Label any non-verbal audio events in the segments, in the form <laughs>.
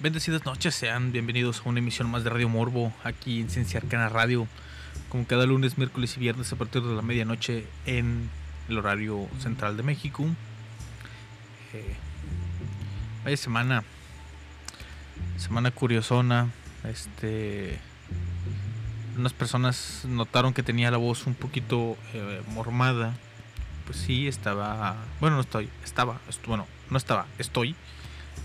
Bendecidas noches, sean bienvenidos a una emisión más de Radio Morbo aquí en Ciencia Arcana Radio, como cada lunes, miércoles y viernes a partir de la medianoche en el horario central de México. Eh, vaya semana, semana curiosona. Este, unas personas notaron que tenía la voz un poquito eh, mormada. Pues sí, estaba, bueno, no estoy, estaba, bueno, no estaba, estoy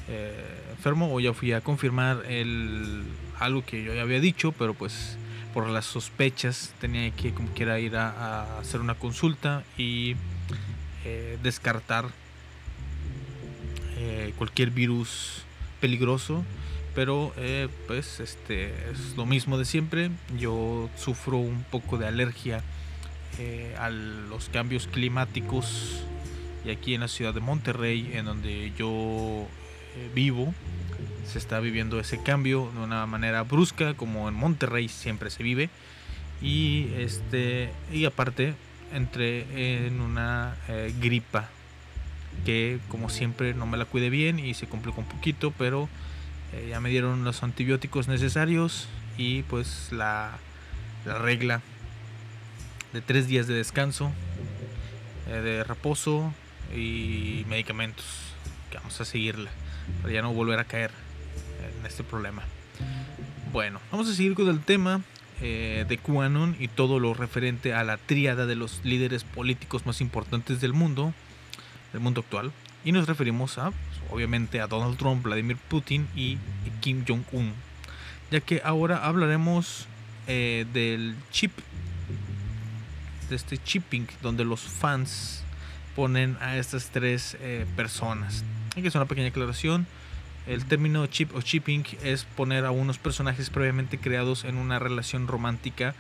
eh, enfermo o ya fui a confirmar el, algo que yo ya había dicho, pero pues por las sospechas tenía que como quiera ir a, hacer una consulta y eh, descartar eh, cualquier virus peligroso. Pero pues este es lo mismo de siempre. Yo sufro un poco de alergia a los cambios climáticos y aquí en la ciudad de Monterrey en donde yo eh, vivo. Se está viviendo ese cambio de una manera brusca, como en Monterrey siempre se vive. Y este y aparte entré en una eh, gripa que como siempre no me la cuide bien y se complicó un poquito, pero eh, ya me dieron los antibióticos necesarios y pues la, la regla de tres días de descanso, de reposo y medicamentos que vamos a seguirla para ya no volver a caer en este problema. Bueno, vamos a seguir con el tema eh, de QAnon y todo lo referente a la tríada de los líderes políticos más importantes del mundo, del mundo actual. Y nos referimos a, pues, obviamente, a Donald Trump, Vladimir Putin y Kim Jong-un. Ya que ahora hablaremos eh, del chip, de este chipping, donde los fans ponen a estas tres eh, personas. Que hacer una pequeña aclaración. El término chip o chipping es poner a unos personajes previamente creados en una relación romántica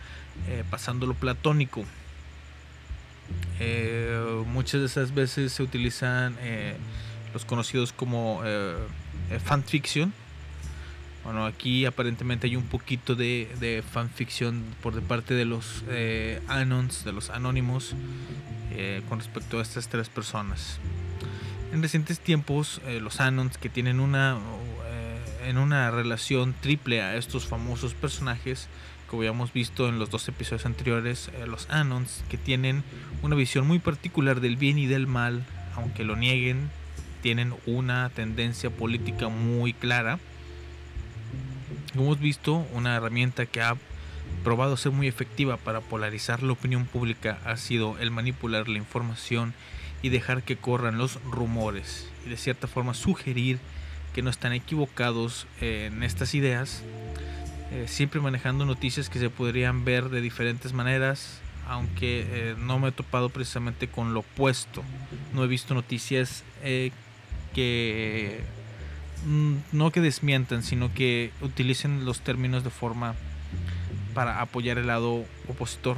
eh, pasando lo platónico. Eh, muchas de esas veces se utilizan eh, los conocidos como fanfiction. Bueno, aquí aparentemente hay un poquito de, de fanfiction por de parte de los anons, de los anónimos, con respecto a estas tres personas. En recientes tiempos, eh, los Anons, que tienen una, eh, en una relación triple a estos famosos personajes que habíamos visto en los dos episodios anteriores, eh, los Anons, que tienen una visión muy particular del bien y del mal, aunque lo nieguen, tienen una tendencia política muy clara. Como hemos visto, una herramienta que ha probado ser muy efectiva para polarizar la opinión pública ha sido el manipular la información y dejar que corran los rumores y de cierta forma sugerir que no están equivocados eh, en estas ideas, eh, siempre manejando noticias que se podrían ver de diferentes maneras, aunque eh, no me he topado precisamente con lo opuesto. No he visto noticias que mm, no que desmientan, sino que utilicen los términos de forma para apoyar el lado opositor.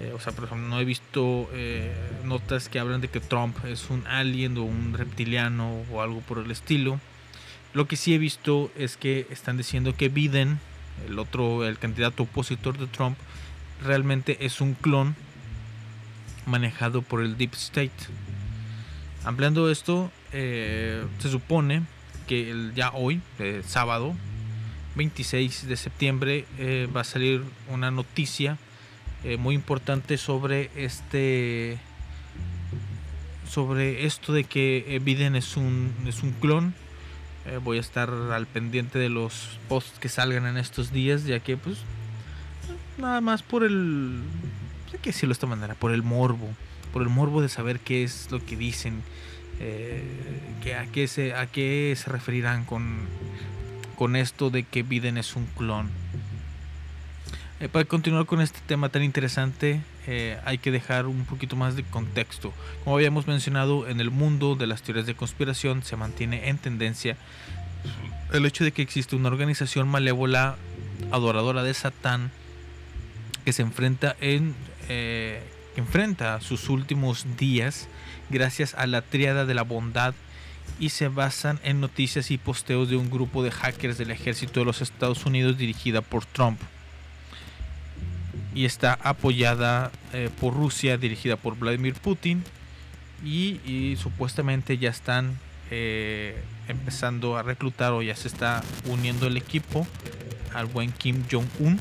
Eh, o sea, por ejemplo, no he visto eh, notas que hablan de que Trump es un alien o un reptiliano o algo por el estilo. Lo que sí he visto es que están diciendo que Biden, el otro, el candidato opositor de Trump, realmente es un clon manejado por el Deep State. Ampliando esto, eh, se supone que el, ya hoy, sábado 26 de septiembre, va a salir una noticia eh, muy importante sobre este sobre esto de que Biden es un es un clon. Eh, voy a estar al pendiente de los posts que salgan en estos días ya que pues nada más por el hay que decirlo de esta manera por el morbo por el morbo de saber qué es lo que dicen eh, a qué se a qué se referirán con con esto de que Biden es un clon eh, para continuar con este tema tan interesante, eh, hay que dejar un poquito más de contexto. Como habíamos mencionado, en el mundo de las teorías de conspiración se mantiene en tendencia el hecho de que existe una organización malévola adoradora de Satán que se enfrenta en eh, enfrenta sus últimos días gracias a la triada de la bondad y se basan en noticias y posteos de un grupo de hackers del ejército de los Estados Unidos dirigida por Trump y está apoyada eh, por Rusia, dirigida por Vladimir Putin y, supuestamente ya están eh, empezando a reclutar o ya se está uniendo el equipo al buen Kim Jong-un.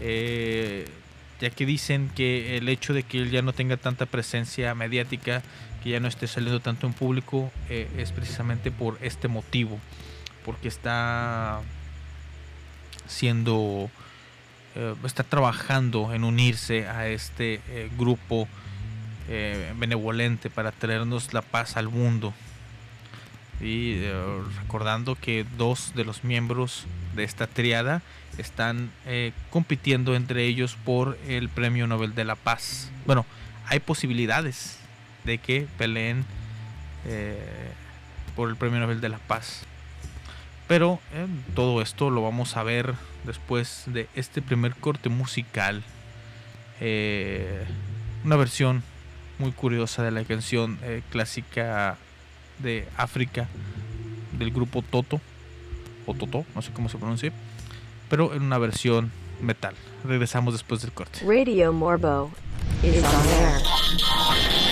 Eh, ya que dicen que el hecho de que él ya no tenga tanta presencia mediática, que ya no esté saliendo tanto en público, es precisamente por este motivo, porque está siendo eh, está trabajando en unirse a este eh, grupo eh, benevolente para traernos la paz al mundo. Y recordando que dos de los miembros de esta triada están compitiendo entre ellos por el Premio Nobel de la Paz. Bueno, hay posibilidades de que peleen por el Premio Nobel de la Paz. Pero todo esto lo vamos a ver después de este primer corte musical. Eh, una versión muy curiosa de la canción eh, clásica de África del grupo Toto o Toto, no sé cómo se pronuncia, pero en una versión metal. Regresamos después del corte. Radio Morbo is on air.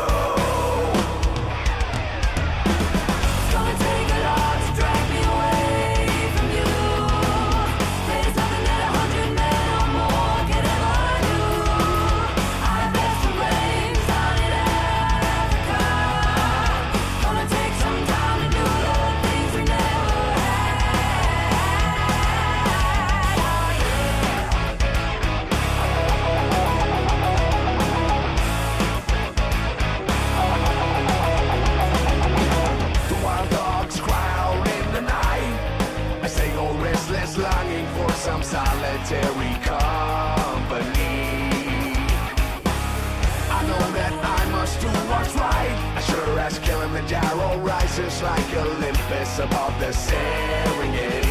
Just like Olympus above the Serengeti.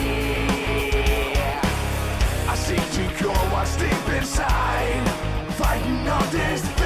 I seek to cure what's deep inside, fighting all this.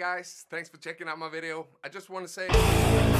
guys. Thanks for checking out my video. I just want to say.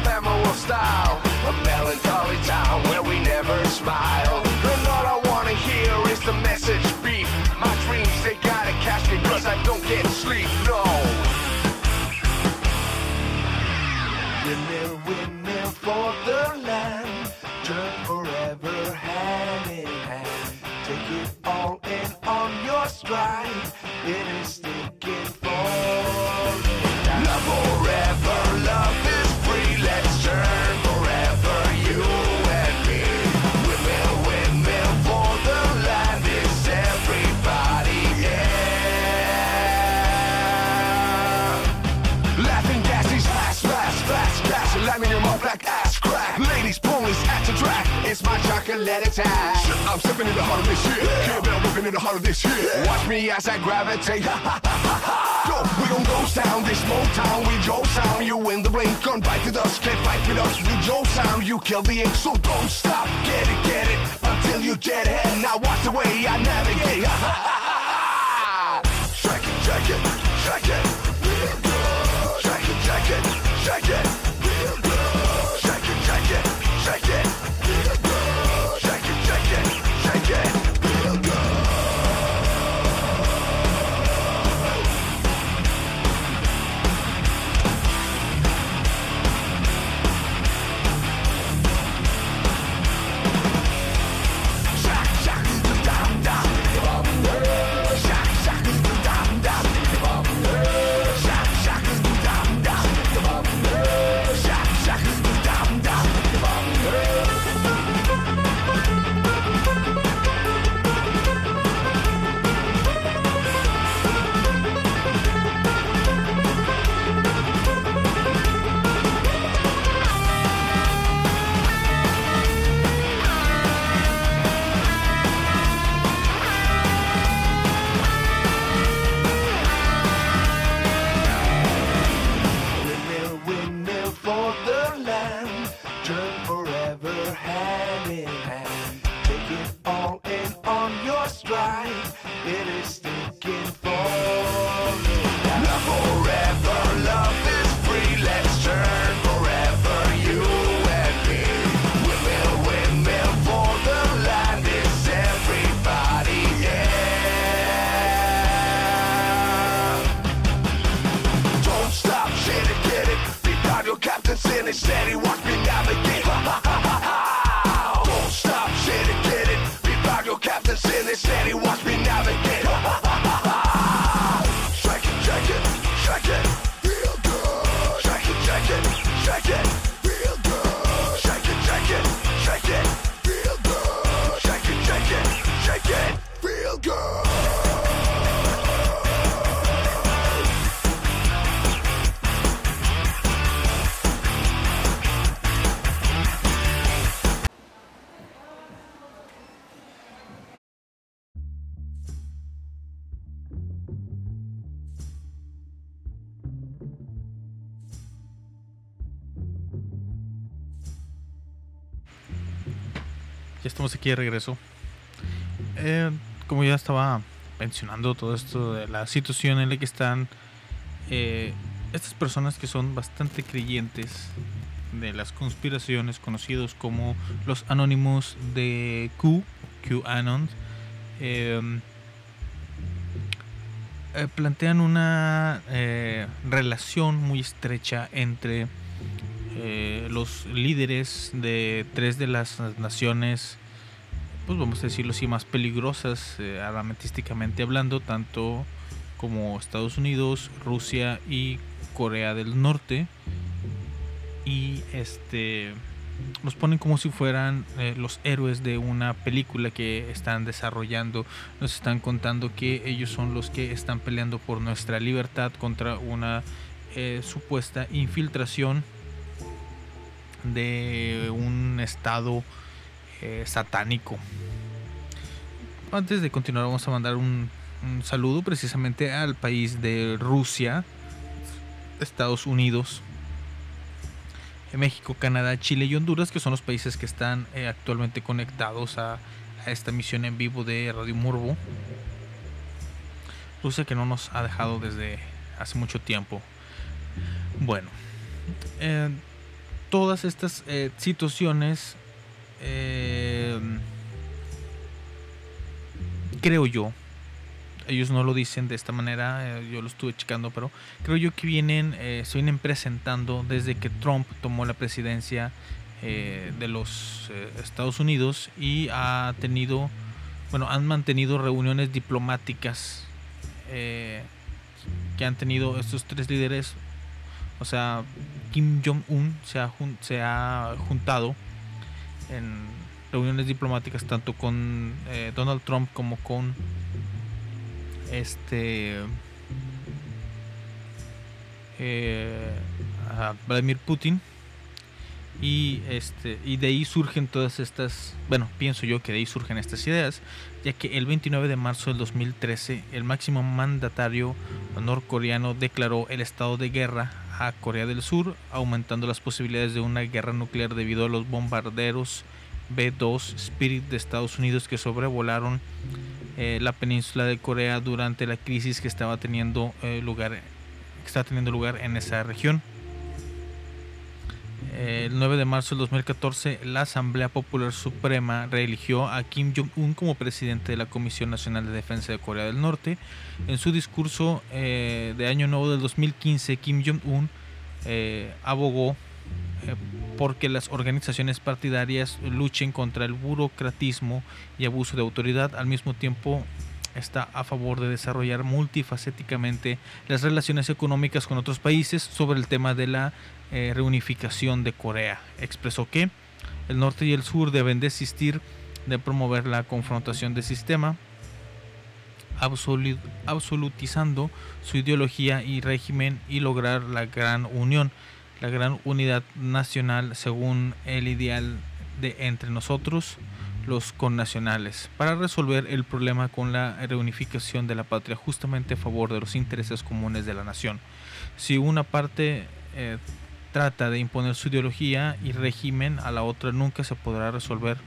ephemeral style. A melancholy town where we never smile. Chocolate. I'm stepping in the heart of this shit. Can't bell ripping in the heart of this shit. Watch me as I gravitate. Yo, we gon' ghost town, this Motown, we Joe sound. You in the ring, gun bite with us, can't fight with us. We Joe sound, you kill the ink, so don't stop. Get it, get it, until you get it. Now watch the way I navigate. Aquí regreso. Eh, como ya estaba mencionando todo esto de la situación en la que están eh, estas personas que son bastante creyentes de las conspiraciones conocidos como los anónimos de Q, QAnon, eh, eh, plantean una eh, relación muy estrecha entre los líderes de tres de las naciones, pues vamos a decirlo así, más peligrosas eh, armamentísticamente hablando, tanto como Estados Unidos, Rusia y Corea del Norte. Y este los ponen como si fueran eh, los héroes de una película que están desarrollando. Nos están contando que ellos son los que están peleando por nuestra libertad contra una eh, supuesta infiltración de un estado eh, satánico. Antes de continuar vamos a mandar un, saludo precisamente al país de Rusia, Estados Unidos, eh, México, Canadá, Chile y Honduras, que son los países que están eh, actualmente conectados a, esta misión en vivo de Radio Morbo. Rusia que no nos ha dejado desde hace mucho tiempo. Bueno, todas estas situaciones, eh, creo yo, ellos no lo dicen de esta manera, eh, yo lo estuve checando, pero creo yo que vienen, eh, se vienen presentando desde que Trump tomó la presidencia eh, de los eh, Estados Unidos y ha tenido, bueno, han mantenido reuniones diplomáticas que han tenido estos tres líderes, o sea, Kim Jong-un se ha, se ha juntado en reuniones diplomáticas tanto con eh, Donald Trump como con este eh, Vladimir Putin. Y este y de ahí surgen todas estas bueno pienso yo que de ahí surgen estas ideas ya que el 29 de marzo del 2013 el máximo mandatario norcoreano declaró el estado de guerra a Corea del Sur aumentando las posibilidades de una guerra nuclear debido a los bombarderos B-2 Spirit de Estados Unidos que sobrevolaron eh, la península de Corea durante la crisis que estaba teniendo eh, lugar que está teniendo lugar en esa región. El 9 de marzo del 2014, la Asamblea Popular Suprema reeligió a Kim Jong-un como presidente de la Comisión Nacional de Defensa de Corea del Norte. En su discurso eh, de Año Nuevo del 2015, Kim Jong-un eh, abogó eh, porque las organizaciones partidarias luchen contra el burocratismo y abuso de autoridad. Al mismo tiempo, está a favor de desarrollar multifacéticamente las relaciones económicas con otros países sobre el tema de la eh, reunificación de Corea. Expresó que el norte y el sur deben desistir de promover la confrontación de sistema, absolu- absolutizando su ideología y régimen y lograr la gran unión, la gran unidad nacional según el ideal de entre nosotros los connacionales para resolver el problema con la reunificación de la patria justamente a favor de los intereses comunes de la nación. Si una parte eh, trata de imponer su ideología y régimen a la otra nunca se podrá resolver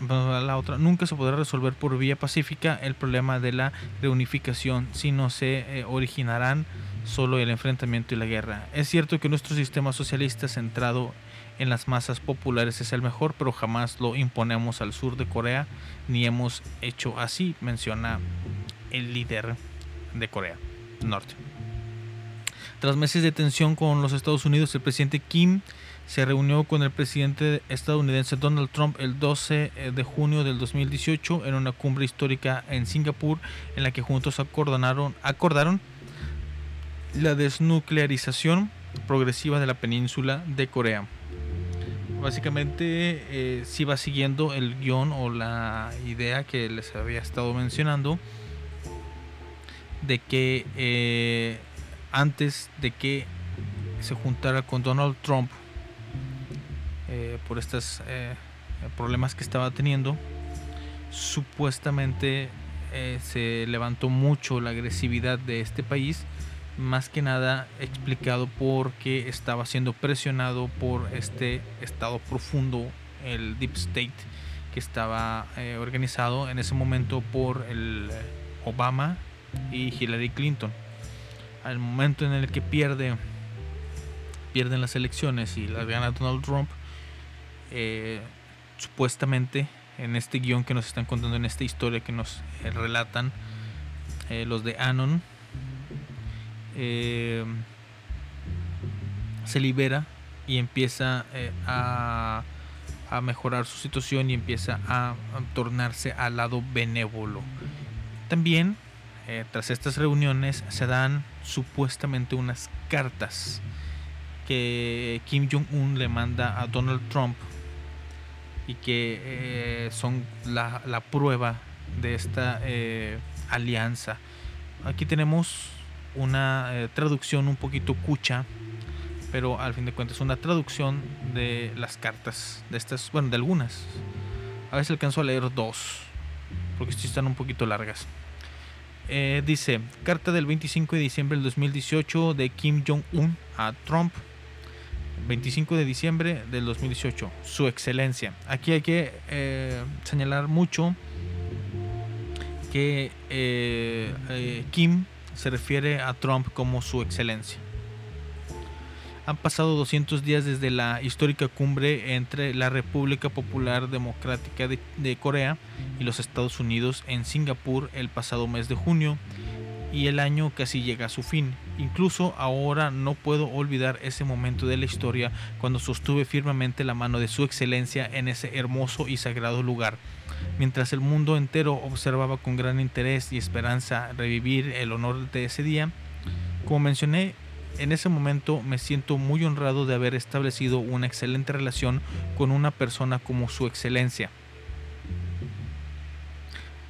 la otra nunca se podrá resolver por vía pacífica el problema de la reunificación si no se eh, originarán solo el enfrentamiento y la guerra. Es cierto que nuestro sistema socialista centrado en las masas populares es el mejor, pero jamás lo imponemos al sur de Corea ni hemos hecho así, menciona el líder de Corea Norte. Tras meses de tensión con los Estados Unidos, el presidente Kim se reunió con el presidente estadounidense Donald Trump el 12 de junio del 2018 en una cumbre histórica en Singapur en la que juntos acordaron, acordaron la desnuclearización progresiva de la península de Corea. Básicamente eh, si va siguiendo el guion o la idea que les había estado mencionando de que eh, antes de que se juntara con Donald Trump eh, por estos problemas que estaba teniendo, supuestamente eh, se levantó mucho la agresividad de este país, más que nada explicado porque estaba siendo presionado por este estado profundo, el Deep State, que estaba eh, organizado en ese momento por el Obama y Hillary Clinton. Al momento en el que pierde pierden las elecciones y las gana Donald Trump, eh, supuestamente en este guion que nos están contando, en esta historia que nos eh, relatan eh, los de Anon, eh, se libera y empieza eh, a, a mejorar su situación y empieza a, tornarse al lado benévolo. También, eh, tras estas reuniones, se dan supuestamente unas cartas que Kim Jong-un le manda a Donald Trump y que son la, la prueba de esta alianza. Aquí tenemos una eh, traducción un poquito cucha, pero al fin de cuentas una traducción de las cartas, de estas, bueno, de algunas. A veces alcanzo a leer dos, porque sí están un poquito largas. Eh, dice, carta del 25 de diciembre del 2018 de Kim Jong-un a Trump. 25 de diciembre del 2018, Su Excelencia. Aquí hay que eh, señalar mucho que Kim se refiere a Trump como Su Excelencia. Han pasado 200 días desde la histórica cumbre entre la República Popular Democrática de, Corea y los Estados Unidos en Singapur el pasado mes de junio y el año casi llega a su fin. Incluso ahora no puedo olvidar ese momento de la historia cuando sostuve firmemente la mano de su excelencia en ese hermoso y sagrado lugar. Mientras el mundo entero observaba con gran interés y esperanza revivir el honor de ese día, como mencioné, en ese momento me siento muy honrado de haber establecido una excelente relación con una persona como su excelencia.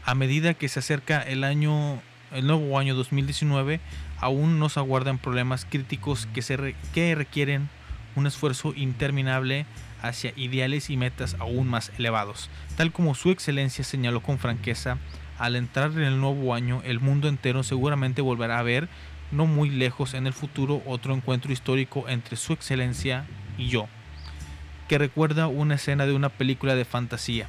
A medida que se acerca el año el nuevo año 2019 aún nos aguardan problemas críticos que, se que requieren un esfuerzo interminable hacia ideales y metas aún más elevados. Tal como su excelencia señaló con franqueza, al entrar en el nuevo año el mundo entero seguramente volverá a ver, no muy lejos en el futuro, otro encuentro histórico entre su excelencia y yo, que recuerda una escena de una película de fantasía.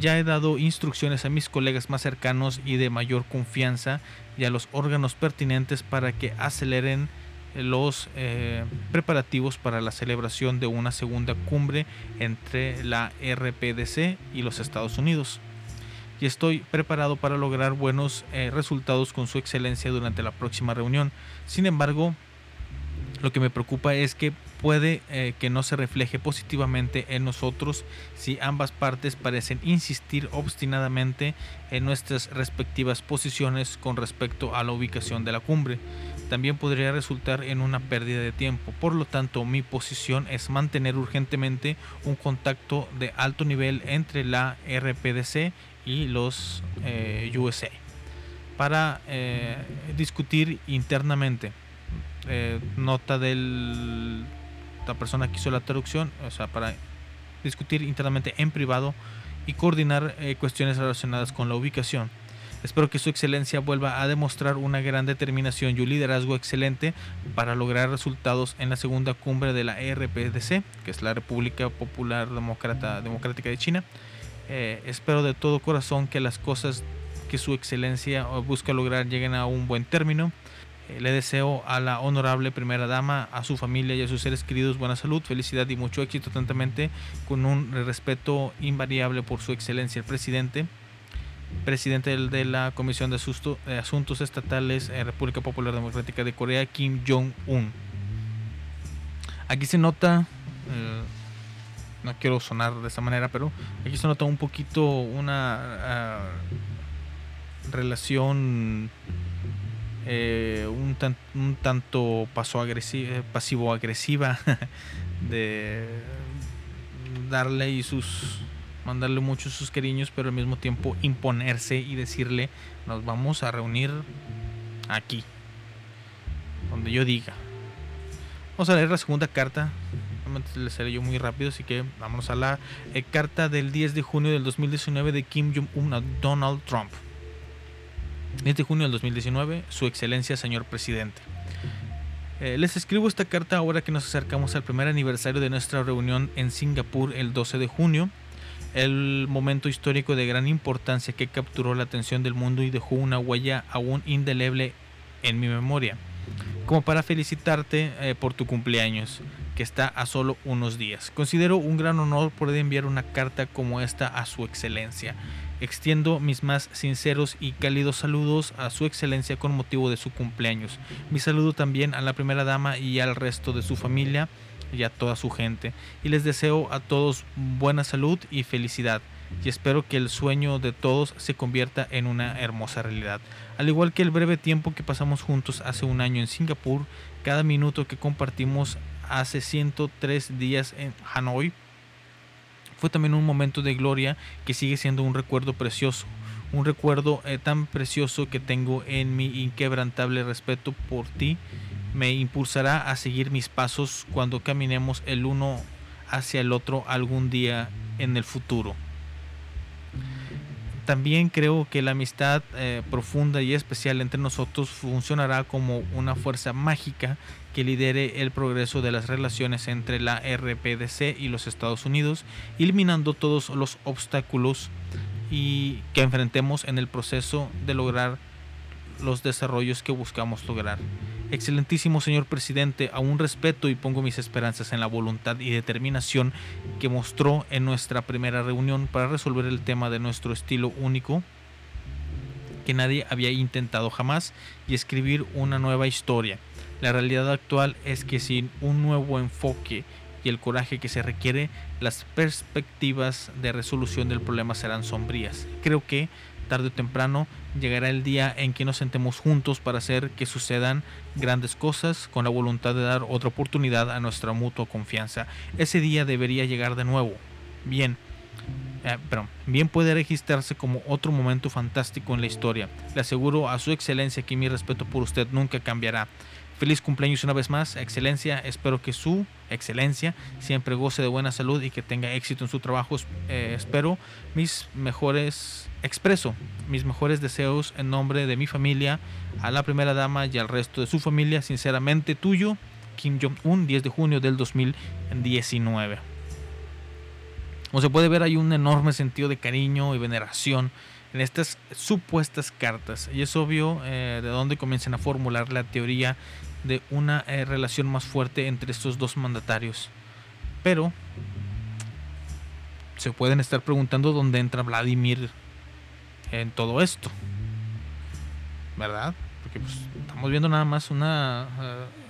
Ya he dado instrucciones a mis colegas más cercanos y de mayor confianza y a los órganos pertinentes para que aceleren los eh, preparativos para la celebración de una segunda cumbre entre la RPDC y los Estados Unidos. Y estoy preparado para lograr buenos eh, resultados con su excelencia durante la próxima reunión. Sin embargo, lo que me preocupa es que puede eh, que no se refleje positivamente en nosotros si ambas partes parecen insistir obstinadamente en nuestras respectivas posiciones con respecto a la ubicación de la cumbre. También podría resultar en una pérdida de tiempo. Por lo tanto, mi posición es mantener urgentemente un contacto de alto nivel entre la RPDC y los eh, USA para eh, discutir internamente eh, nota de la persona que hizo la traducción, o sea, para discutir internamente en privado y coordinar eh, cuestiones relacionadas con la ubicación. Espero que su excelencia vuelva a demostrar una gran determinación y un liderazgo excelente para lograr resultados en la segunda cumbre de la RPDC, que es la República Popular Demócrata, Democrática de China. Eh, espero de todo corazón que las cosas que su excelencia busca lograr lleguen a un buen término. Eh, le deseo a la honorable primera dama, a su familia y a sus seres queridos buena salud, felicidad y mucho éxito atentamente, con un respeto invariable por su excelencia el presidente, presidente de la Comisión de de Asuntos Estatales eh, República Popular Democrática de Corea, Kim Jong-un. Aquí se nota, eh, no quiero sonar de esa manera, pero aquí se nota un poquito una ah, relación eh, un, tan- un tanto eh, pasivo-agresiva <laughs> de darle y sus mandarle muchos sus cariños pero al mismo tiempo imponerse y decirle nos vamos a reunir aquí donde yo diga vamos a leer la segunda carta. Les seré yo muy rápido así que vamos a la eh, carta del 10 de junio del 2019 de Kim Jong-un a Donald Trump. 10 de junio del 2019, Su Excelencia Señor Presidente. Eh, les escribo esta carta ahora que nos acercamos al primer aniversario de nuestra reunión en Singapur el 12 de junio, el momento histórico de gran importancia que capturó la atención del mundo y dejó una huella aún indeleble en mi memoria, como para felicitarte eh, por tu cumpleaños, que está a solo unos días. Considero un gran honor poder enviar una carta como esta a Su Excelencia. Extiendo mis más sinceros y cálidos saludos a su excelencia con motivo de su cumpleaños. Mi saludo también a la primera dama y al resto de su familia y a toda su gente. Y les deseo a todos buena salud y felicidad. Y espero que el sueño de todos se convierta en una hermosa realidad. Al igual que el breve tiempo que pasamos juntos hace un año en Singapur, cada minuto que compartimos hace 103 días en Hanoi, fue también un momento de gloria que sigue siendo un recuerdo precioso, un recuerdo eh, tan precioso que tengo en mi inquebrantable respeto por ti, me impulsará a seguir mis pasos cuando caminemos el uno hacia el otro algún día en el futuro. También creo que la amistad eh, profunda y especial entre nosotros funcionará como una fuerza mágica que lidere el progreso de las relaciones entre la RPDC y los Estados Unidos, eliminando todos los obstáculos y que enfrentemos en el proceso de lograr los desarrollos que buscamos lograr. Excelentísimo señor presidente, aún respeto y pongo mis esperanzas en la voluntad y determinación que mostró en nuestra primera reunión para resolver el tema de nuestro estilo único que nadie había intentado jamás y escribir una nueva historia. La realidad actual es que sin un nuevo enfoque y el coraje que se requiere, las perspectivas de resolución del problema serán sombrías. Creo que tarde o temprano llegará el día en que nos sentemos juntos para hacer que sucedan grandes cosas con la voluntad de dar otra oportunidad a nuestra mutua confianza. Ese día debería llegar de nuevo. Bien, eh, bien puede registrarse como otro momento fantástico en la historia. Le aseguro a su excelencia que mi respeto por usted nunca cambiará. Feliz cumpleaños una vez más, excelencia. Espero que su excelencia siempre goce de buena salud y que tenga éxito en su trabajo. Eh, espero mis mejores, expreso mis mejores deseos en nombre de mi familia, a la primera dama y al resto de su familia. Sinceramente tuyo, Kim Jong-un, 10 de junio del 2019. Como se puede ver, hay un enorme sentido de cariño y veneración en estas supuestas cartas. Y es obvio eh, de dónde comienzan a formular la teoría de una eh, relación más fuerte entre estos dos mandatarios. Pero se pueden estar preguntando dónde entra Vladimir en todo esto. ¿Verdad? Porque pues, estamos viendo nada más una,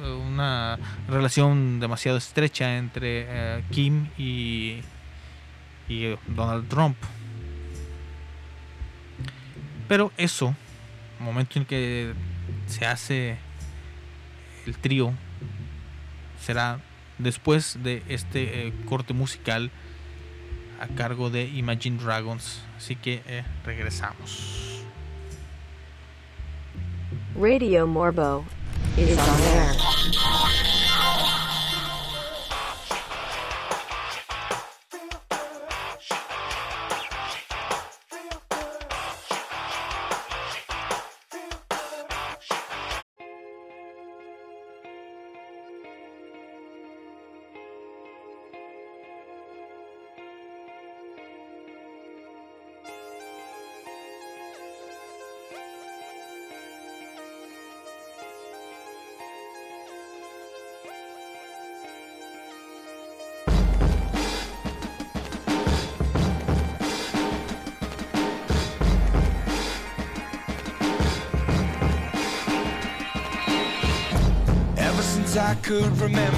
eh, una relación demasiado estrecha entre eh, Kim y, y Donald Trump. Pero eso, momento en que se hace el trío, será después de este eh, corte musical a cargo de Imagine Dragons. Así que eh, regresamos. Radio Morbo is on air. Remember,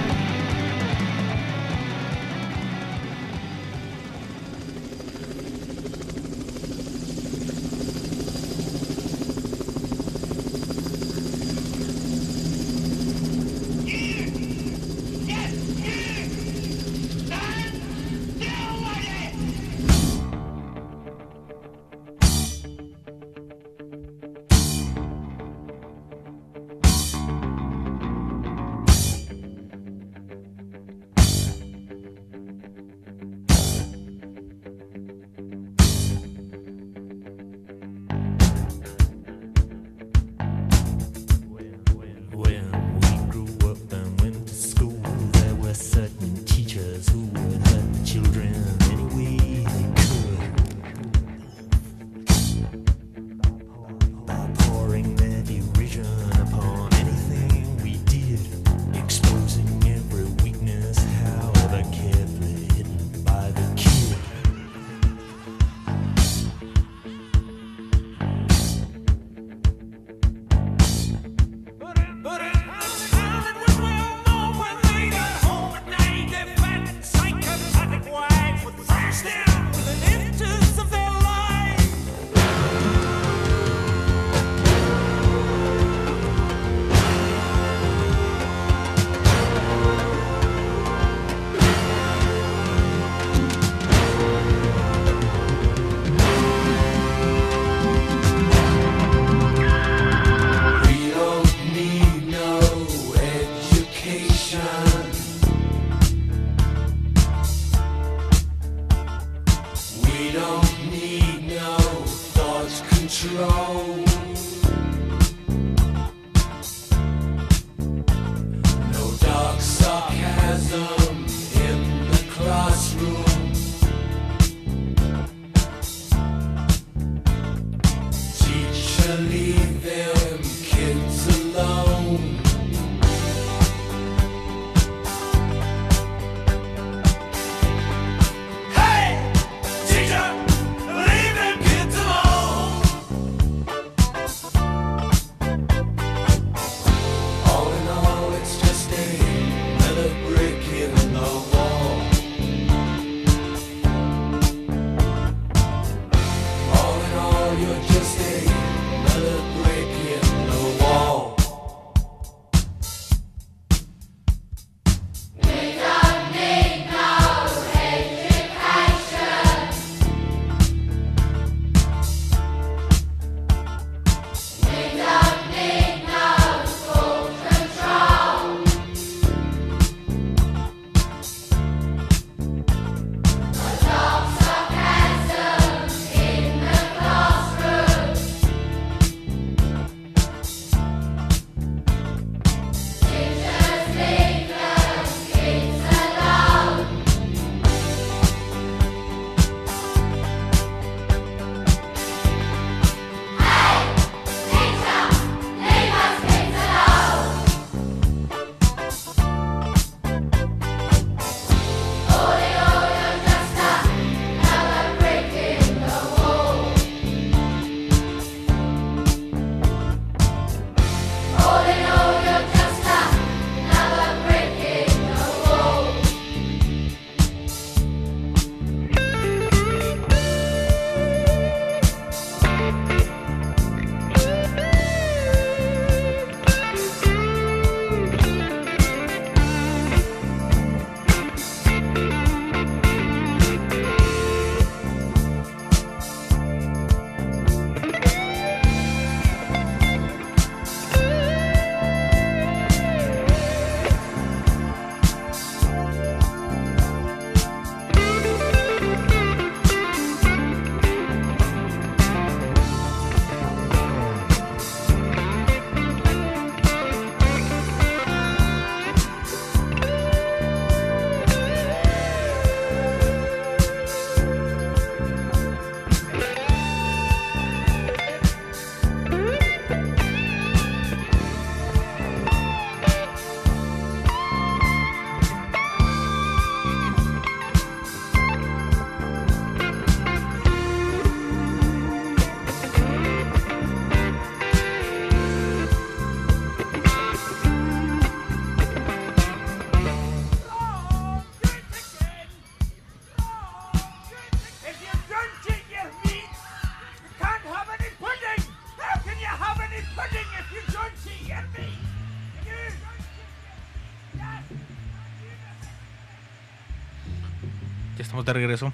de regreso.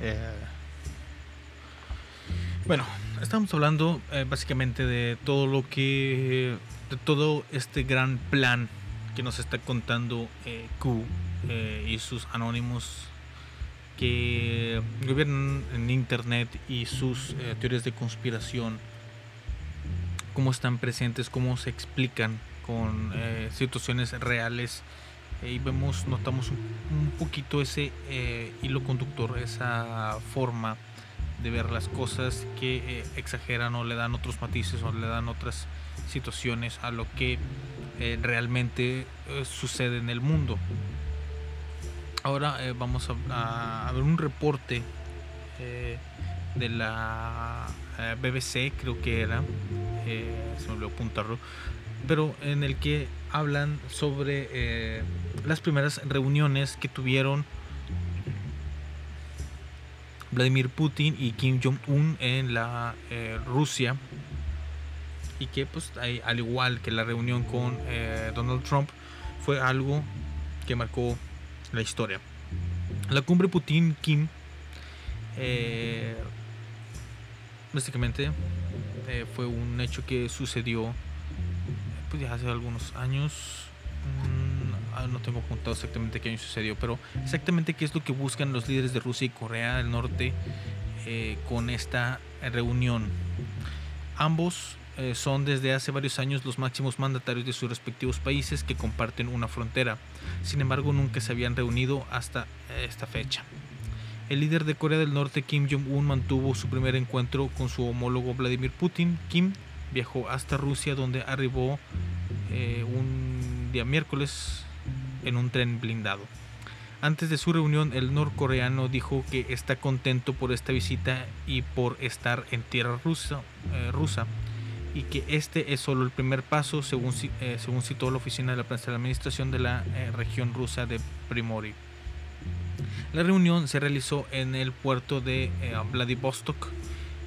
Eh, bueno, estamos hablando eh, básicamente de todo lo que. de todo este gran plan que nos está contando eh, Q y sus anónimos que gobiernan en internet y sus teorías de conspiración. Cómo están presentes, cómo se explican con situaciones reales y vemos, notamos un, un poquito ese eh, hilo conductor, esa forma de ver las cosas que eh, exageran o le dan otros matices o le dan otras situaciones a lo que eh, realmente sucede en el mundo. Ahora vamos a, a- ver un reporte de la BBC, creo que era, se me olvidó apuntarlo, pero en el que hablan sobre eh, las primeras reuniones que tuvieron Vladimir Putin y Kim Jong-un en la eh, Rusia y que pues al igual que la reunión con eh, Donald Trump fue algo que marcó la historia. La cumbre Putin-Kim básicamente fue un hecho que sucedió pues ya hace algunos años. Mm, ah, no tengo apuntado exactamente qué año sucedió, pero exactamente qué es lo que buscan los líderes de Rusia y Corea del Norte eh, con esta reunión. Ambos eh, son desde hace varios años los máximos mandatarios de sus respectivos países que comparten una frontera. Sin embargo, nunca se habían reunido hasta eh, esta fecha. El líder de Corea del Norte, Kim Jong-un, mantuvo su primer encuentro con su homólogo Vladimir Putin. Kim viajó hasta Rusia donde arribó eh, un día miércoles en un tren blindado. Antes de su reunión, el norcoreano dijo que está contento por esta visita y por estar en tierra rusa, eh, rusa y que este es solo el primer paso, según, eh, según citó la oficina de la prensa de la administración de la eh, región rusa de Primory. La reunión se realizó en el puerto de eh, Vladivostok,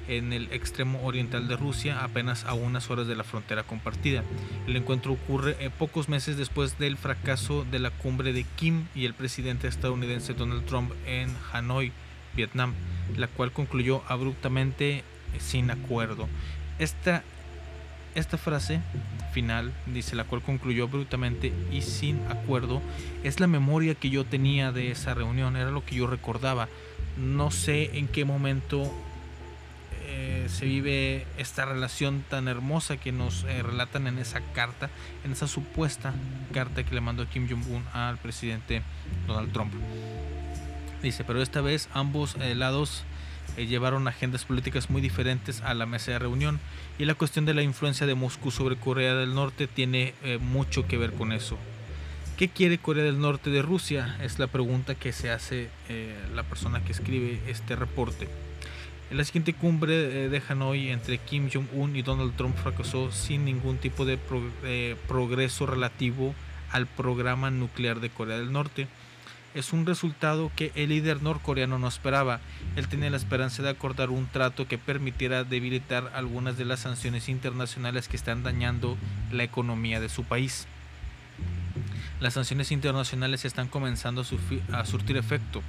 en el extremo oriental de Rusia, apenas a unas horas de la frontera compartida. El encuentro ocurre eh, pocos meses después del fracaso de la cumbre de Kim y el presidente estadounidense Donald Trump en Hanoi, Vietnam, la cual concluyó abruptamente eh, sin acuerdo. Esta, esta frase final, dice, la cual concluyó abruptamente y sin acuerdo, es la memoria que yo tenía de esa reunión, era lo que yo recordaba. No sé en qué momento eh, se vive esta relación tan hermosa que nos eh, relatan en esa carta, en esa supuesta carta que le mandó Kim Jong-un al presidente Donald Trump. Dice, pero esta vez ambos eh, lados llevaron agendas políticas muy diferentes a la mesa de reunión y la cuestión de la influencia de Moscú sobre Corea del Norte tiene mucho que ver con eso. ¿Qué quiere Corea del Norte de Rusia? Es la pregunta que se hace la persona que escribe este reporte. En la siguiente cumbre eh, de Hanoi entre Kim Jong-un y Donald Trump fracasó sin ningún tipo de pro- eh, progreso relativo al programa nuclear de Corea del Norte. Es un resultado que el líder norcoreano no esperaba. Él tenía la esperanza de acordar un trato que permitiera debilitar algunas de las sanciones internacionales que están dañando la economía de su país. Las sanciones internacionales están comenzando a, a surtir efecto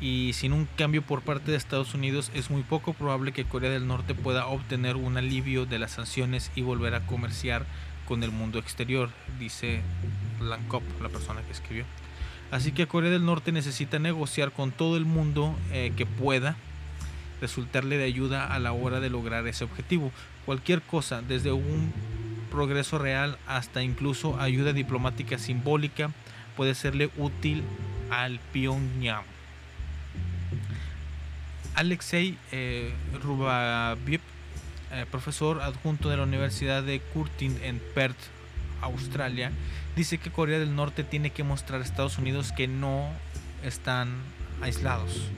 y sin un cambio por parte de Estados Unidos es muy poco probable que Corea del Norte pueda obtener un alivio de las sanciones y volver a comerciar con el mundo exterior, dice Lankop, la persona que escribió. Así que Corea del Norte necesita negociar con todo el mundo eh, que pueda resultarle de ayuda a la hora de lograr ese objetivo. Cualquier cosa, desde un progreso real hasta incluso ayuda diplomática simbólica, puede serle útil al Pyongyang. Alexei eh, eh, profesor adjunto de la Universidad de Curtin en Perth, Australia, dice que Corea del Norte tiene que mostrar a Estados Unidos que no están aislados.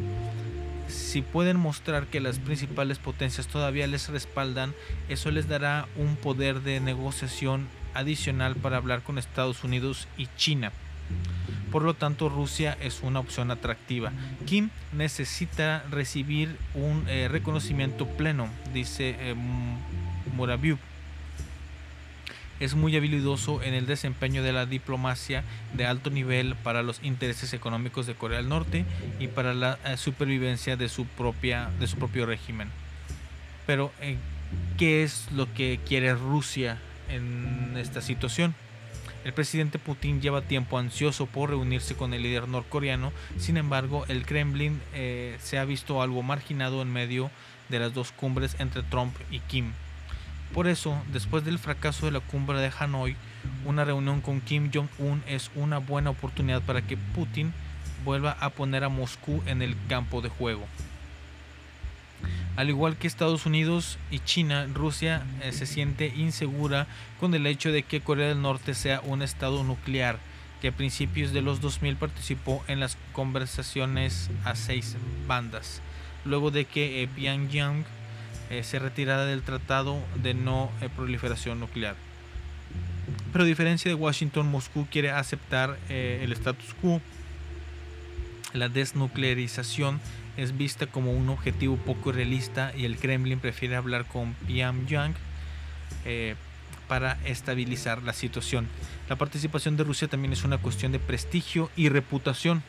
Si pueden mostrar que las principales potencias todavía les respaldan, eso les dará un poder de negociación adicional para hablar con Estados Unidos y China. Por lo tanto, Rusia es una opción atractiva. Kim necesita recibir un eh, reconocimiento pleno, dice eh, es muy habilidoso en el desempeño de la diplomacia de alto nivel para los intereses económicos de Corea del Norte y para la eh, supervivencia de su, propia, de su propio régimen. Pero, eh, ¿qué es lo que quiere Rusia en esta situación? El presidente Putin lleva tiempo ansioso por reunirse con el líder norcoreano, sin embargo el Kremlin eh, se ha visto algo marginado en medio de las dos cumbres entre Trump y Kim. Por eso, después del fracaso de la cumbre de Hanoi, una reunión con Kim Jong-un es una buena oportunidad para que Putin vuelva a poner a Moscú en el campo de juego. Al igual que Estados Unidos y China, Rusia eh, se siente insegura con el hecho de que Corea del Norte sea un estado nuclear que a principios de los 2000 participó en las conversaciones a seis bandas, luego de que eh, Pyongyang eh, se retirara del Tratado de No Proliferación Nuclear. Pero a diferencia de Washington, Moscú quiere aceptar el status quo. La desnuclearización es vista como un objetivo poco realista y el Kremlin prefiere hablar con Pyongyang eh, para estabilizar la situación. La participación de Rusia también es una cuestión de prestigio y reputación,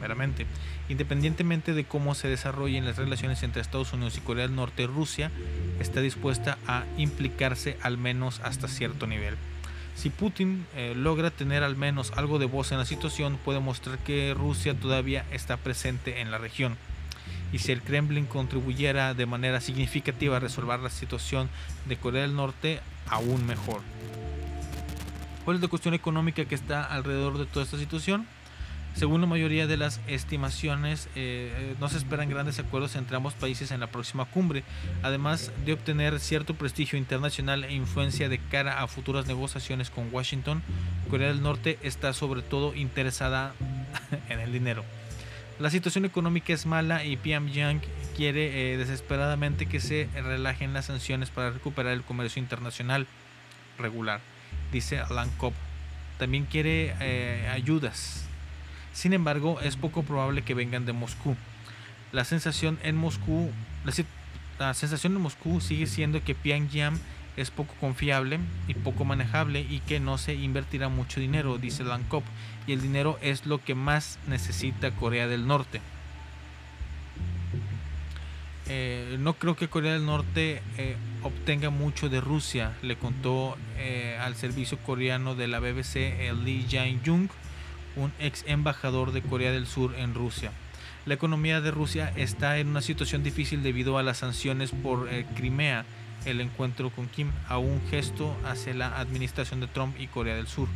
meramente. Independientemente de cómo se desarrollen las relaciones entre Estados Unidos y Corea del Norte, Rusia está dispuesta a implicarse al menos hasta cierto nivel. Si Putin eh, logra tener al menos algo de voz en la situación, puede mostrar que Rusia todavía está presente en la región. Y si el Kremlin contribuyera de manera significativa a resolver la situación de Corea del Norte, aún mejor. ¿Cuál es la cuestión económica que está alrededor de toda esta situación? Según la mayoría de las estimaciones, eh, eh, no se esperan grandes acuerdos entre ambos países en la próxima cumbre, además de obtener cierto prestigio internacional e influencia de cara a futuras negociaciones con Washington. Corea del Norte está sobre todo interesada <laughs> en el dinero. La situación económica es mala y Pyongyang quiere eh, desesperadamente que se relajen las sanciones para recuperar el comercio internacional regular, dice Alan Cobb. También quiere eh, ayudas sin embargo, es poco probable que vengan de Moscú. La sensación en Moscú, la, la sensación en Moscú sigue siendo que Pyongyang es poco confiable y poco manejable y que no se invertirá mucho dinero, dice Lankop, y el dinero es lo que más necesita Corea del Norte. Eh, no creo que Corea del Norte eh, obtenga mucho de Rusia, le contó eh, al servicio coreano de la BBC Lee Jae-jung, un ex embajador de Corea del Sur en Rusia. La economía de Rusia está en una situación difícil debido a las sanciones por eh, Crimea, el encuentro con Kim, a un gesto hacia la administración de Trump y Corea del Sur.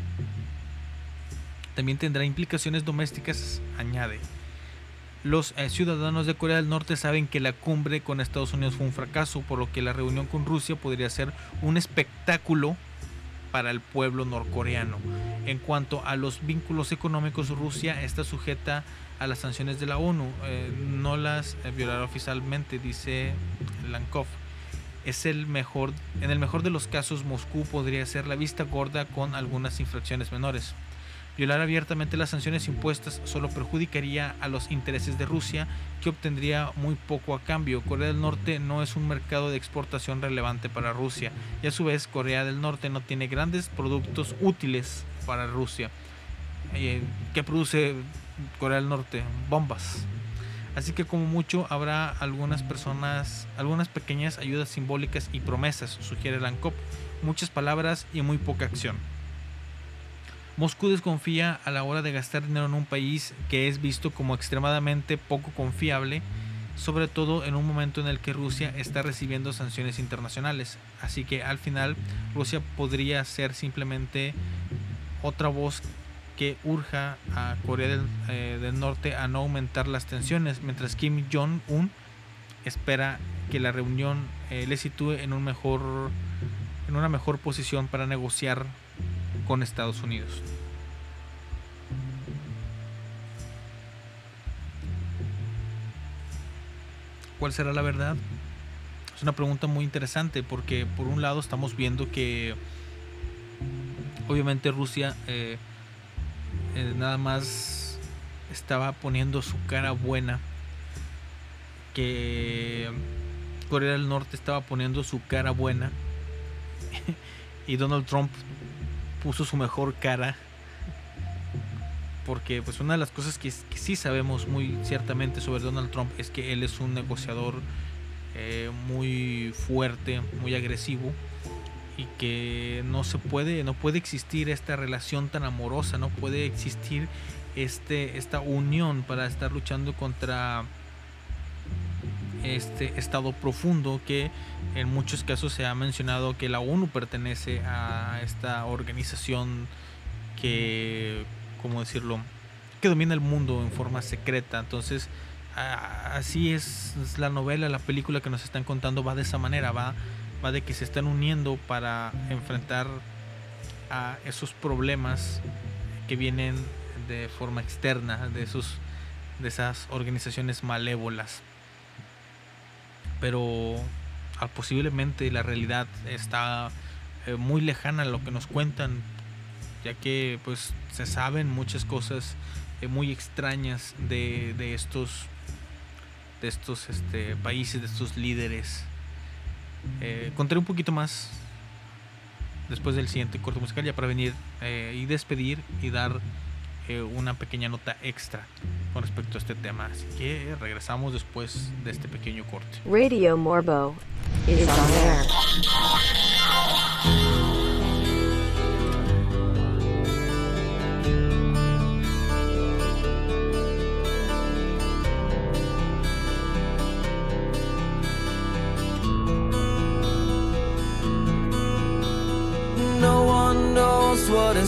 También tendrá implicaciones domésticas, añade. Los eh, ciudadanos de Corea del Norte saben que la cumbre con Estados Unidos fue un fracaso, por lo que la reunión con Rusia podría ser un espectáculo para el pueblo norcoreano. En cuanto a los vínculos económicos, Rusia está sujeta a las sanciones de la ONU, eh, no las eh, violará oficialmente, dice Lankov. Es el mejor, en el mejor de los casos, Moscú podría ser la vista gorda con algunas infracciones menores. Violar abiertamente las sanciones impuestas solo perjudicaría a los intereses de Rusia, que obtendría muy poco a cambio. Corea del Norte no es un mercado de exportación relevante para Rusia, y a su vez Corea del Norte no tiene grandes productos útiles para Rusia. Eh, ¿Qué produce Corea del Norte? Bombas. Así que como mucho habrá algunas personas, algunas pequeñas ayudas simbólicas y promesas, sugiere Lankop, muchas palabras y muy poca acción. Moscú desconfía a la hora de gastar dinero en un país que es visto como extremadamente poco confiable, sobre todo en un momento en el que Rusia está recibiendo sanciones internacionales. Así que al final Rusia podría ser simplemente otra voz que urja a Corea del, eh, del Norte a no aumentar las tensiones, mientras Kim Jong-un espera que la reunión eh, le sitúe en un mejor en una mejor posición para negociar con Estados Unidos. ¿Cuál será la verdad? Es una pregunta muy interesante porque por un lado estamos viendo que obviamente Rusia eh, eh, nada más estaba poniendo su cara buena que Corea del Norte estaba poniendo su cara buena <laughs> y Donald Trump puso su mejor cara porque pues una de las cosas que, sí sabemos muy ciertamente sobre Donald Trump es que él es un negociador eh, muy fuerte, muy agresivo y que no se puede, no puede existir esta relación tan amorosa, no puede existir este, esta unión para estar luchando contra este estado profundo que en muchos casos se ha mencionado que la ONU pertenece a esta organización que, ¿cómo decirlo?, que domina el mundo en forma secreta. Entonces, así es la novela, la película que nos están contando va de esa manera, va, va de que se están uniendo para enfrentar a esos problemas que vienen de forma externa, de esos de esas organizaciones malévolas. Pero ah, posiblemente la realidad está eh, muy lejana a lo que nos cuentan, ya que pues se saben muchas cosas eh, muy extrañas de, de estos de estos este, países, de estos líderes. Eh, contaré un poquito más después del siguiente corto musical ya para venir eh, y despedir y dar eh, una pequeña nota extra con respecto a este tema. Así que regresamos después de este pequeño corte. Radio Morbo is on air.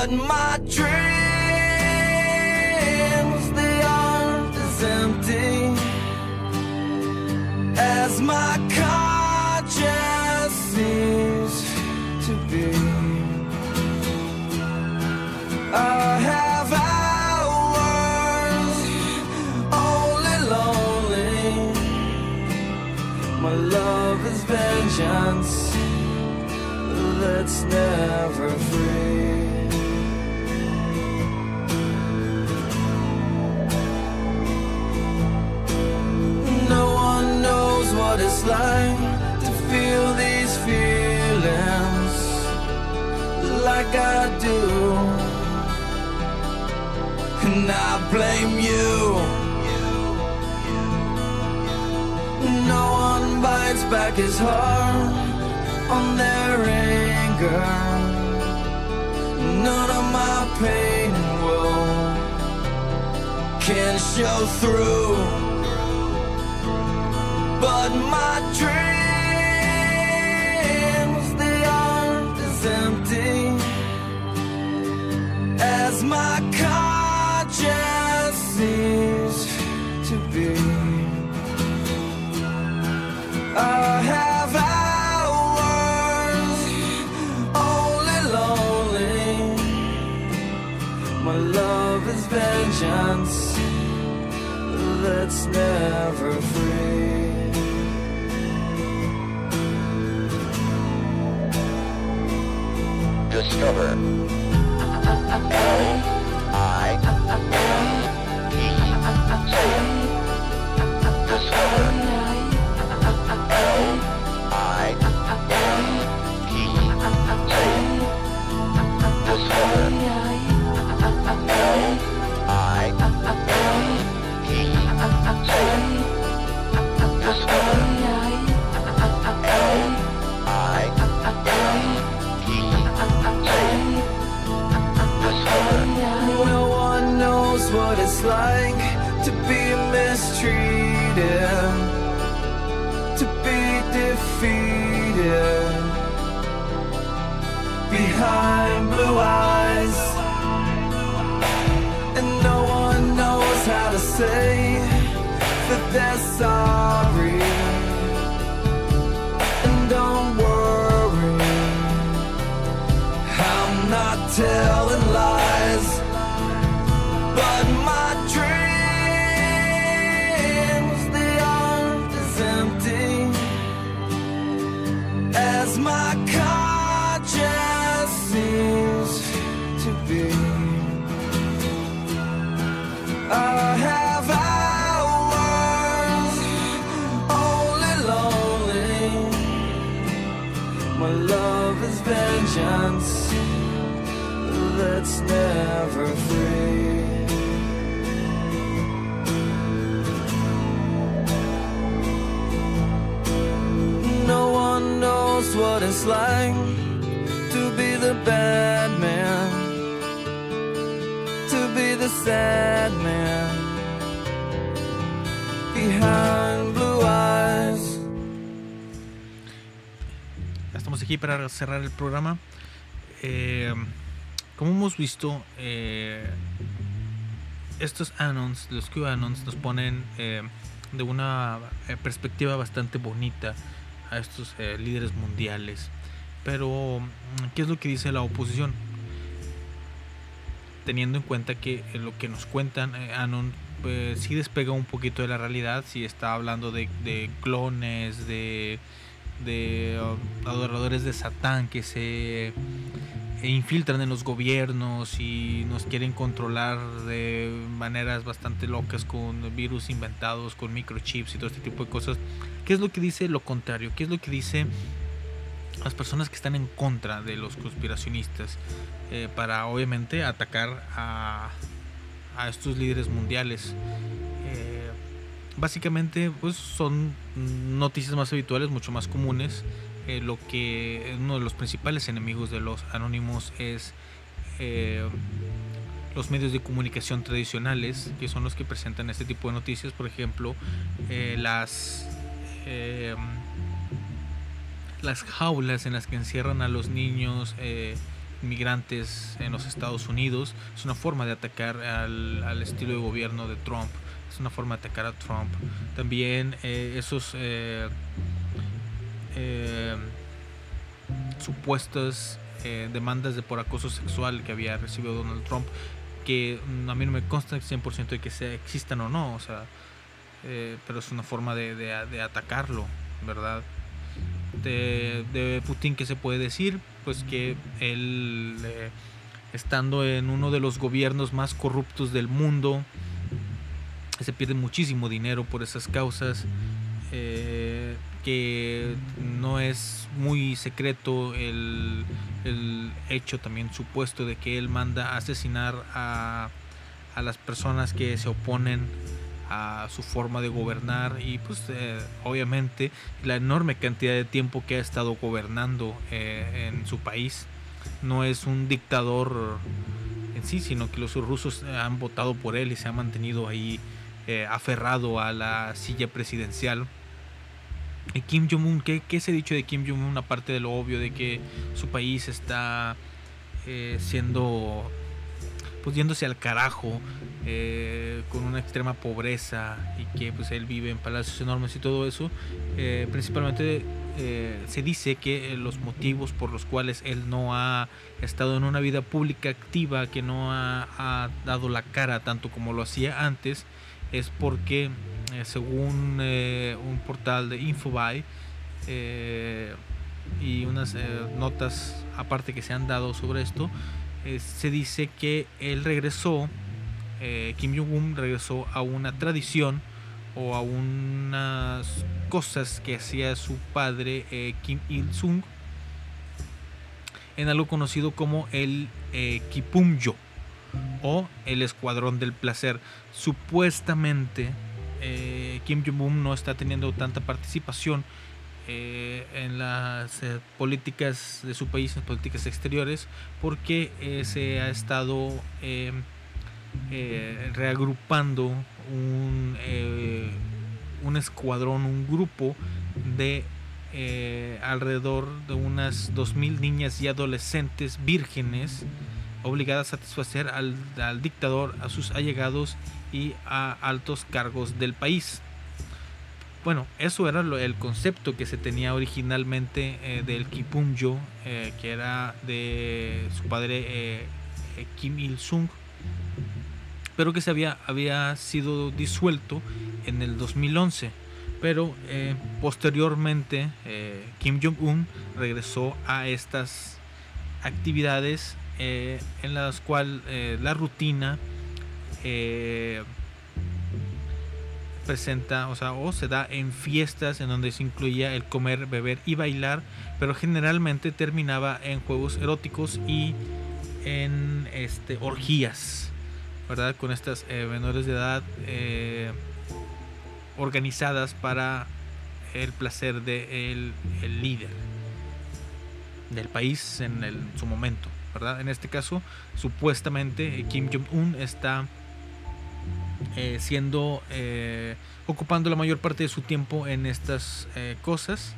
But my dreams, they aren't as empty as my conscience heart on their anger. None of my pain and can show through. But my dreams, vengeance that's never free. Discover. <laughs> mistreated, to be defeated behind blue eyes. It's like to be the bad man, to be the sad man. Estamos aquí para cerrar el programa. Eh, como hemos visto, eh, estos anons, los QAnons, nos ponen eh, de una perspectiva bastante bonita a estos eh, líderes mundiales. Pero, mm, ¿qué es lo que dice la oposición? Teniendo en cuenta que eh, lo que nos cuentan eh, Anon pues, sí despega un poquito de la realidad, si está hablando de, de clones, de, de uh, adoradores de Satán que se infiltran en los gobiernos y nos quieren controlar de maneras bastante locas con virus inventados, con microchips y todo este tipo de cosas. ¿Qué es lo que dice lo contrario? ¿Qué es lo que dice las personas que están en contra de los conspiracionistas? Eh, para obviamente atacar a, a estos líderes mundiales. Eh, básicamente pues son noticias más habituales, mucho más comunes. Eh, lo que uno de los principales enemigos de los anónimos es eh, los medios de comunicación tradicionales, que son los que presentan este tipo de noticias, por ejemplo, eh, las eh, las jaulas en las que encierran a los niños eh, inmigrantes en los Estados Unidos es una forma de atacar al, al estilo de gobierno de Trump, es una forma de atacar a Trump. También esos eh, supuestas eh, demandas de por acoso sexual que había recibido Donald Trump, que mm, a mí no me consta 100% de que sea, existan o no, o sea, eh, pero es una forma de, atacarlo, ¿verdad? De, Putin, ¿qué se puede decir? Pues que él, estando en uno de los gobiernos más corruptos del mundo, se pierde muchísimo dinero por esas causas, eh, que no es muy secreto el, el hecho también supuesto de que él manda a asesinar a, a las personas que se oponen a su forma de gobernar y pues eh, obviamente la enorme cantidad de tiempo que ha estado gobernando eh, en su país. No es un dictador en sí sino que los rusos han votado por él y se ha mantenido ahí eh, aferrado a la silla presidencial Kim Jong-un, ¿qué, ¿qué se ha dicho de Kim Jong-un? Aparte de lo obvio de que su país está eh, siendo, pues yéndose al carajo, eh, con una extrema pobreza y que pues él vive en palacios enormes y todo eso, eh, principalmente se dice que los motivos por los cuales él no ha estado en una vida pública activa, que no ha dado la cara tanto como lo hacía antes, es porque eh, según eh, un portal de Infobae eh, y unas notas aparte que se han dado sobre esto, se dice que él regresó, Kim Jong-un regresó a una tradición o a unas cosas que hacía su padre Kim Il-sung en algo conocido como el Kipumyo o el Escuadrón del Placer. Supuestamente Kim Jong-un no está teniendo tanta participación eh, en las eh, políticas de su país, en políticas exteriores, porque eh, se ha estado eh, reagrupando un, escuadrón, un grupo de alrededor de unas 2.000 niñas y adolescentes vírgenes obligadas a satisfacer al dictador, a sus allegados y a altos cargos del país. Bueno, eso era el concepto que se tenía originalmente eh, del Kipumyo, eh, que era de su padre eh, eh, Kim Il-sung, pero que se había, sido disuelto en el 2011. Pero eh, posteriormente Kim Jong-un regresó a estas actividades en las cuales la rutina presenta, o sea, o se da en fiestas en donde se incluía el comer, beber y bailar, pero generalmente terminaba en juegos eróticos y en este orgías, ¿verdad? Con estas eh, menores de edad eh, organizadas para el placer de el, líder del país en, en su momento, ¿verdad? En este caso, supuestamente eh, Kim Jong-un está eh, siendo eh, ocupando la mayor parte de su tiempo en estas eh, cosas.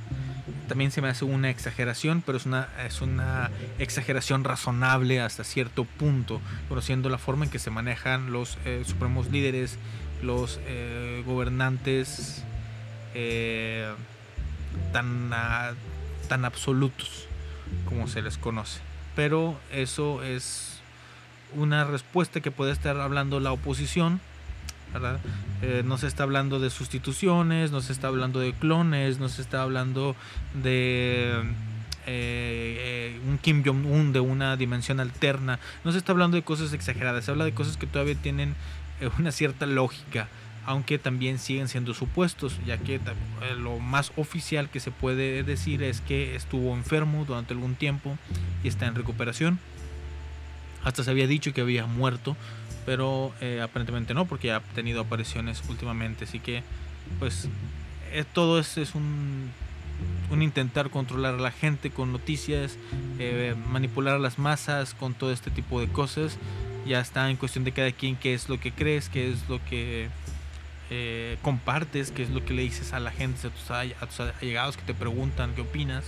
También se me hace una exageración, pero es una, es una exageración razonable hasta cierto punto, conociendo la forma en que se manejan los eh, supremos líderes, los eh, gobernantes tan, ah, tan absolutos como se les conoce. Pero eso es una respuesta que puede estar hablando la oposición. Eh, no se está hablando de sustituciones, no se está hablando de clones, no se está hablando de eh, eh, un Kim Jong-un de una dimensión alterna, no se está hablando de cosas exageradas, se habla de cosas que todavía tienen una cierta lógica, aunque también siguen siendo supuestos, ya que lo más oficial que se puede decir es que estuvo enfermo durante algún tiempo y está en recuperación. Hasta se había dicho que había muerto, pero eh, aparentemente no, porque ha tenido apariciones últimamente. Así que, pues, eh, todo es, es un, intentar controlar a la gente con noticias, eh, manipular a las masas con todo este tipo de cosas. Ya está en cuestión de cada quien qué es lo que crees, qué es lo que eh, compartes, qué es lo que le dices a la gente, a tus, a tus allegados que te preguntan qué opinas.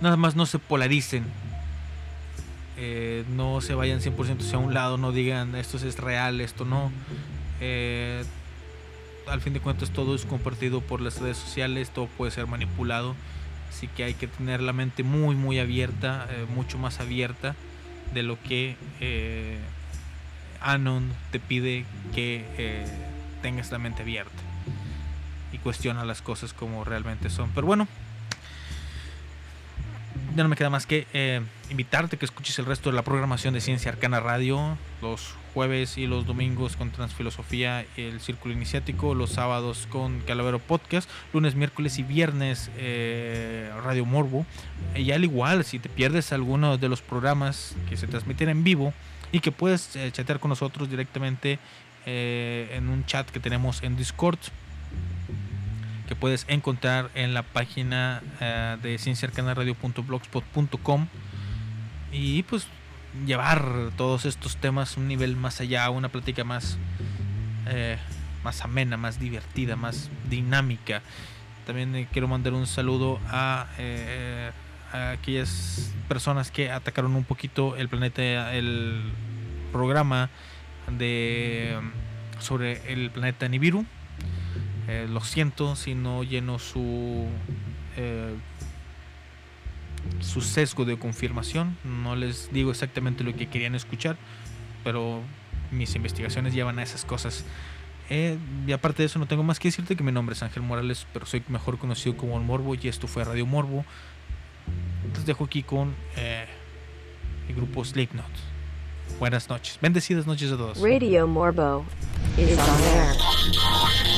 Nada más no se polaricen. Eh, no se vayan 100% hacia un lado, no digan esto es real, esto no. Eh, al fin de cuentas todo es compartido por las redes sociales, todo puede ser manipulado. Así que hay que tener la mente muy muy abierta, eh, mucho más abierta de lo que Anon te pide que tengas la mente abierta y cuestiona las cosas como realmente son. Pero bueno, ya no me queda más que eh, invitarte que escuches el resto de la programación de Ciencia Arcana Radio los jueves y los domingos con Transfilosofía y el Círculo Iniciático, los sábados con Calavero Podcast, lunes, miércoles y viernes eh, Radio Morbo. Y al igual, si te pierdes alguno de los programas que se transmiten en vivo y que puedes eh, chatear con nosotros directamente eh, en un chat que tenemos en Discord, que puedes encontrar en la página eh, de cienciarcanaradio.blogspot.com y pues llevar todos estos temas a un nivel más allá, una plática más, eh, más amena, más divertida, más dinámica. También eh, quiero mandar un saludo a, eh, aquellas personas que atacaron un poquito el planeta, el programa de sobre el planeta Nibiru. Eh, lo siento si no lleno su eh, su sesgo de confirmación. No les digo exactamente lo que querían escuchar, pero mis investigaciones llevan a esas cosas. Eh, y aparte de eso, no tengo más que decirte que mi nombre es Ángel Morales, pero soy mejor conocido como el Morbo y esto fue Radio Morbo. Les dejo aquí con eh, el grupo Slipknot. Buenas noches, bendecidas noches a todos. Radio Morbo is on.